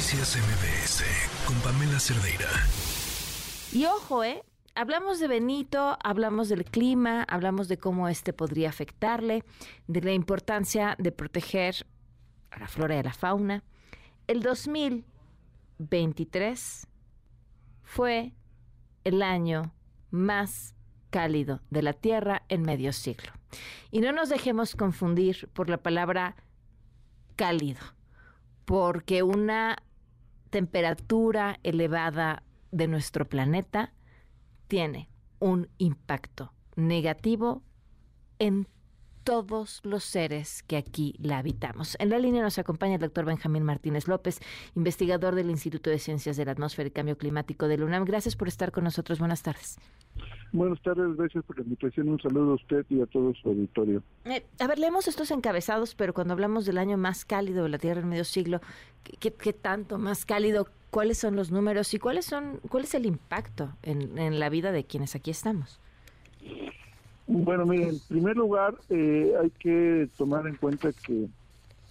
Noticias MBS con Pamela Cerdeira. Y ojo, ¿eh? Hablamos de Benito, hablamos del clima, hablamos de cómo este podría afectarle, de la importancia de proteger a la flora y a la fauna. El 2023 fue el año más cálido de la Tierra en medio siglo. Y no nos dejemos confundir por la palabra cálido, porque una temperatura elevada de nuestro planeta tiene un impacto negativo en todos los seres que aquí la habitamos. En la línea nos acompaña el doctor Benjamín Martínez López, investigador del Instituto de Ciencias de la Atmósfera y Cambio Climático de la UNAM. Gracias por estar con nosotros. Buenas tardes. Buenas tardes, gracias por la invitación. Un saludo a usted y a todo su auditorio. Eh, a ver, leemos estos encabezados, pero cuando hablamos del año más cálido de la Tierra en medio siglo, ¿qué, qué tanto más cálido? ¿Cuáles son los números y cuáles son, cuál es el impacto en, en la vida de quienes aquí estamos? Bueno, mire, en primer lugar eh, hay que tomar en cuenta que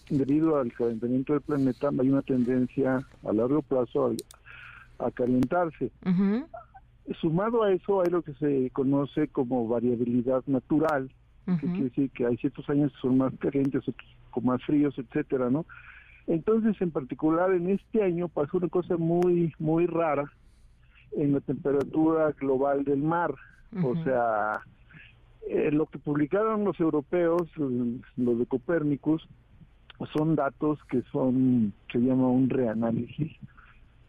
debido al calentamiento del planeta hay una tendencia a largo plazo a, a calentarse. Sumado a eso hay lo que se conoce como variabilidad natural, que quiere decir que hay ciertos años que son más calientes, otros con más fríos, etcétera, ¿no? Entonces, en particular, en este año pasó una cosa muy, muy rara en la temperatura global del mar. O sea, eh, lo que publicaron los europeos, los de Copérnicus, son datos que son, se llama un reanálisis,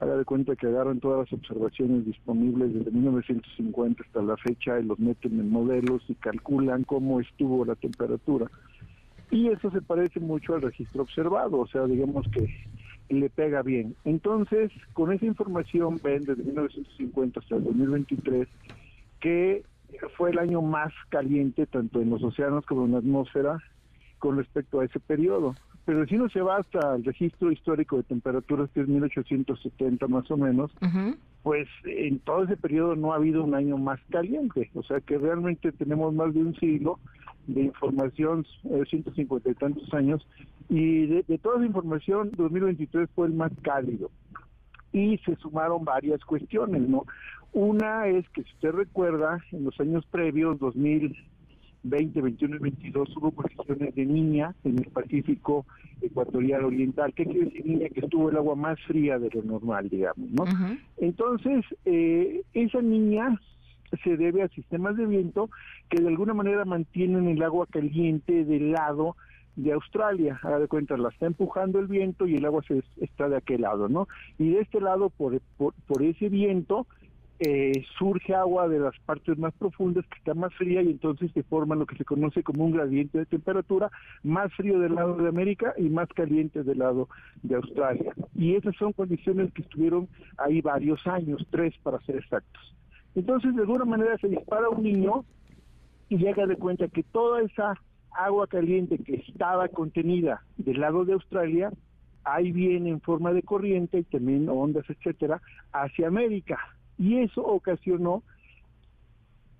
haga de cuenta que agarran todas las observaciones disponibles desde 1950 hasta la fecha y los meten en modelos y calculan cómo estuvo la temperatura. Y eso se parece mucho al registro observado, o sea, digamos que le pega bien. Entonces, con esa información ven desde 1950 hasta el 2023 que fue el año más caliente tanto en los océanos como en la atmósfera con respecto a ese periodo pero si uno se va hasta el registro histórico de temperaturas, que es 1870 más o menos, pues en todo ese periodo no ha habido un año más caliente. O sea que realmente tenemos más de un siglo de información, 150 eh, y tantos años, y de, de toda esa información, 2023 fue el más cálido. Y se sumaron varias cuestiones, ¿no? Una es que si usted recuerda, en los años previos, 2000, 20, 21 y 22 hubo condiciones de niña en el Pacífico Ecuatorial Oriental. ¿Qué quiere decir niña? Que estuvo el agua más fría de lo normal, digamos, ¿no? Entonces, eh, esa niña se debe a sistemas de viento que de alguna manera mantienen el agua caliente del lado de Australia, haga de cuenta, la está empujando el viento y el agua se está de aquel lado, ¿no? Y de este lado, por, por, por ese viento, eh, surge agua de las partes más profundas que está más fría y entonces se forma lo que se conoce como un gradiente de temperatura más frío del lado de América y más caliente del lado de Australia. Y esas son condiciones que estuvieron ahí varios años, tres para ser exactos. Entonces, de alguna manera se dispara un niño y llega de cuenta que toda esa agua caliente que estaba contenida del lado de Australia, ahí viene en forma de corriente y también ondas, etcétera, hacia América y eso ocasionó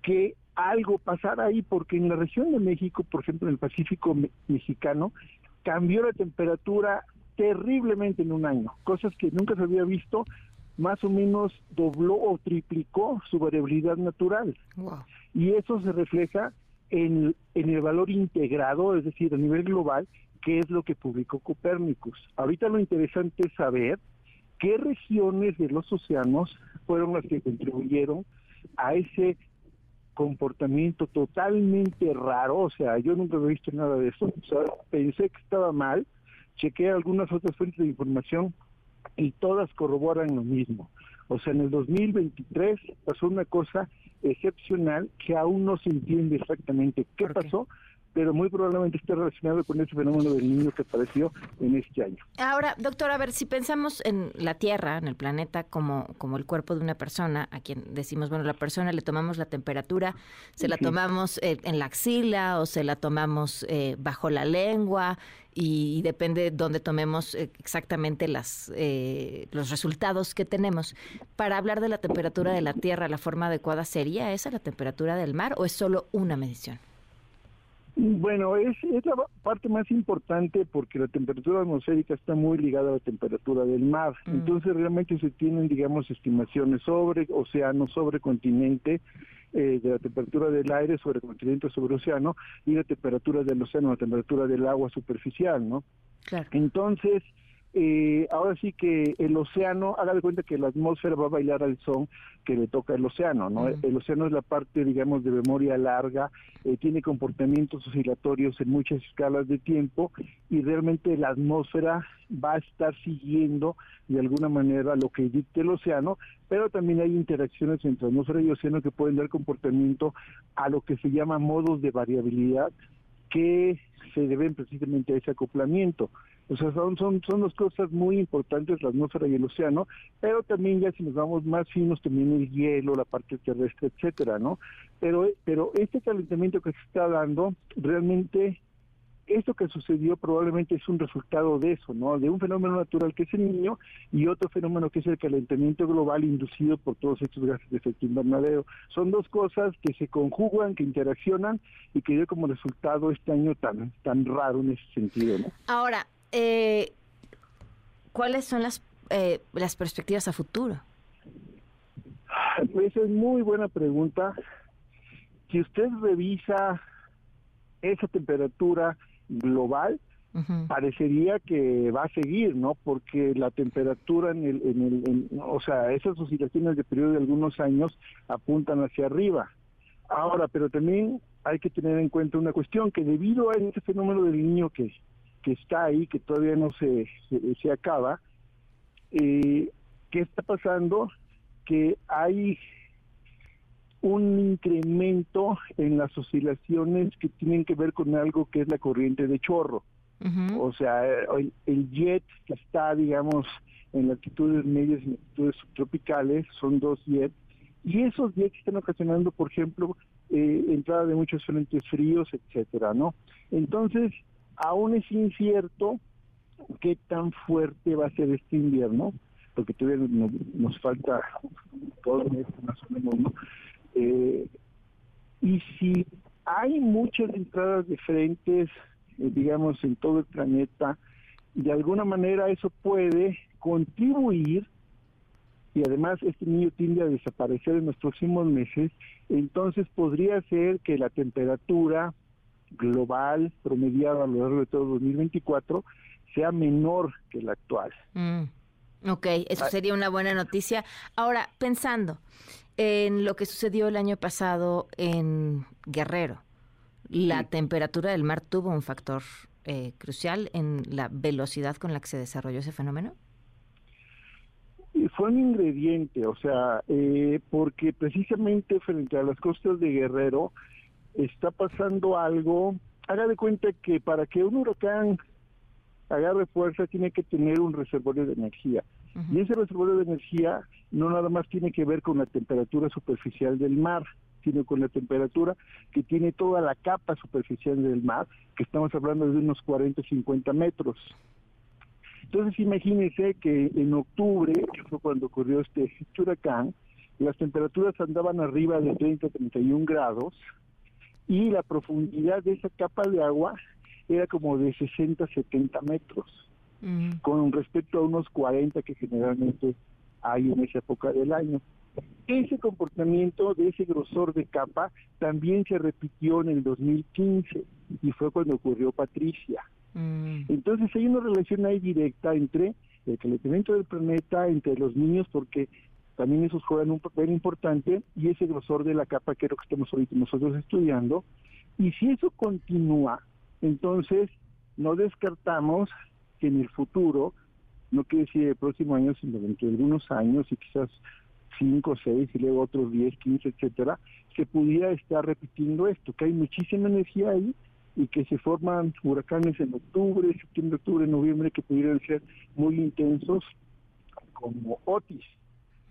que algo pasara ahí, porque en la región de México, por ejemplo, en el Pacífico mexicano, cambió la temperatura terriblemente en un año, cosas que nunca se había visto, más o menos dobló o triplicó su variabilidad natural. Y eso se refleja en, en el valor integrado, es decir, a nivel global, que es lo que publicó Copérnicus. Ahorita lo interesante es saber qué regiones de los océanos fueron las que contribuyeron a ese comportamiento totalmente raro, o sea, yo nunca he visto nada de eso, o sea, pensé que estaba mal, chequeé algunas otras fuentes de información y todas corroboran lo mismo. O sea, en el 2023 pasó una cosa excepcional que aún no se entiende exactamente qué pasó, pero muy probablemente esté relacionado con ese fenómeno del niño que apareció en este año. Ahora, doctor, a ver, si pensamos en la Tierra, en el planeta, como, como el cuerpo de una persona, a quien decimos, bueno, la persona le tomamos la temperatura, se la tomamos eh, en la axila o se la tomamos eh, bajo la lengua y, depende de dónde tomemos eh, exactamente las, los resultados que tenemos. Para hablar de la temperatura de la Tierra, ¿la forma adecuada sería esa, la temperatura del mar, o es solo una medición? Bueno, es, es la parte más importante porque la temperatura atmosférica está muy ligada a la temperatura del mar. Mm. Entonces realmente se tienen, digamos, estimaciones sobre océano, sobre continente, eh, de la temperatura del aire sobre continente, sobre océano, y la temperatura del océano, la temperatura del agua superficial, ¿no? Claro. Entonces, eh, ahora sí que el océano, haga de cuenta que la atmósfera va a bailar al son que le toca el océano, ¿no? El océano es la parte, digamos, de memoria larga, eh, tiene comportamientos oscilatorios en muchas escalas de tiempo y realmente la atmósfera va a estar siguiendo de alguna manera lo que dicte el océano, pero también hay interacciones entre atmósfera y océano que pueden dar comportamiento a lo que se llama modos de variabilidad que se deben precisamente a ese acoplamiento. O sea, son, son, son dos cosas muy importantes, la atmósfera y el océano, pero también ya si nos vamos más finos, también el hielo, la parte terrestre, etcétera, ¿no? Pero, pero este calentamiento que se está dando realmente esto que sucedió probablemente es un resultado de eso, ¿no? De un fenómeno natural que es el niño y otro fenómeno que es el calentamiento global inducido por todos estos gases de efecto invernadero. Son dos cosas que se conjugan, que interaccionan y que dio como resultado este año tan, tan raro en ese sentido, ¿no? Ahora, eh, ¿cuáles son las, eh, las perspectivas a futuro? Pues es muy buena pregunta. Si usted revisa esa temperatura global, parecería que va a seguir, ¿no? Porque la temperatura en el, en el o sea, esas oscilaciones de periodo de algunos años apuntan hacia arriba. Ahora, pero también hay que tener en cuenta una cuestión, que debido a este fenómeno del niño que, que está ahí, que todavía no se, se, acaba, eh, ¿qué está pasando? Que hay un incremento en las oscilaciones que tienen que ver con algo que es la corriente de chorro. O sea, el, jet que está, digamos, en latitudes medias y latitudes subtropicales, son dos jets, y esos jets están ocasionando, por ejemplo, eh, entrada de muchos frentes fríos, etcétera, ¿no? Entonces, aún es incierto qué tan fuerte va a ser este invierno, porque todavía nos, falta todo mes más o menos, ¿no? Eh, y si hay muchas entradas de frentes, eh, digamos, en todo el planeta, de alguna manera eso puede contribuir, y además este niño tiende a desaparecer en los próximos meses, entonces podría ser que la temperatura global promediada a lo largo de todo 2024 sea menor que la actual. Mm, ok, eso ah. sería una buena noticia. Ahora, pensando, en lo que sucedió el año pasado en Guerrero. La temperatura del mar tuvo un factor eh, crucial en la velocidad con la que se desarrolló ese fenómeno. Fue un ingrediente, o sea, eh, porque precisamente frente a las costas de Guerrero está pasando algo. Haga de cuenta que para que un huracán agarre fuerza tiene que tener un reservorio de energía. Y ese reservorio de energía no nada más tiene que ver con la temperatura superficial del mar, sino con la temperatura que tiene toda la capa superficial del mar, que estamos hablando de unos 40 50 metros. Entonces imagínense que en octubre, que fue cuando ocurrió este huracán, las temperaturas andaban arriba de 30 31 grados y la profundidad de esa capa de agua era como de 60 70 metros con respecto a unos 40 que generalmente hay en esa época del año. Ese comportamiento de ese grosor de capa también se repitió en el 2015 y fue cuando ocurrió Patricia. Mm. Entonces hay una relación ahí directa entre el calentamiento del planeta, entre los niños, porque también esos juegan un papel importante, y ese grosor de la capa que es lo que estamos ahorita nosotros estudiando. Y si eso continúa, entonces no descartamos que en el futuro, no quiere decir el próximo año, sino dentro de algunos años y quizás cinco, seis y luego otros 10, 15, etcétera, se pudiera estar repitiendo esto, que hay muchísima energía ahí y que se forman huracanes en octubre, septiembre, octubre, noviembre que pudieran ser muy intensos como Otis.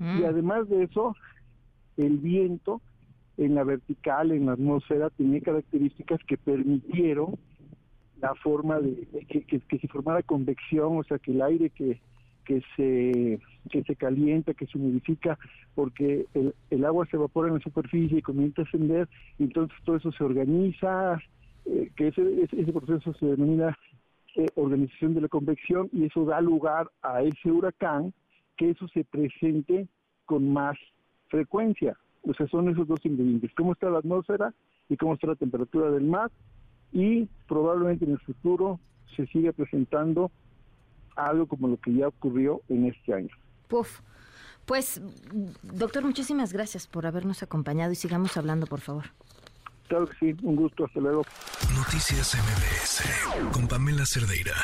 Y además de eso, el viento en la vertical, en la atmósfera, tenía características que permitieron la forma de que, se formara convección, o sea, que el aire que, que se que se calienta, que se humidifica, porque el, el agua se evapora en la superficie y comienza a ascender, y entonces todo eso se organiza, eh, que ese, ese, proceso se denomina eh, organización de la convección y eso da lugar a ese huracán, que eso se presente con más frecuencia. O sea, son esos dos ingredientes, cómo está la atmósfera y cómo está la temperatura del mar y probablemente en el futuro se siga presentando algo como lo que ya ocurrió en este año. Puf. Pues, doctor, muchísimas gracias por habernos acompañado y sigamos hablando, por favor. Claro que sí, un gusto, hasta luego. Noticias MBS con Pamela Cerdeira.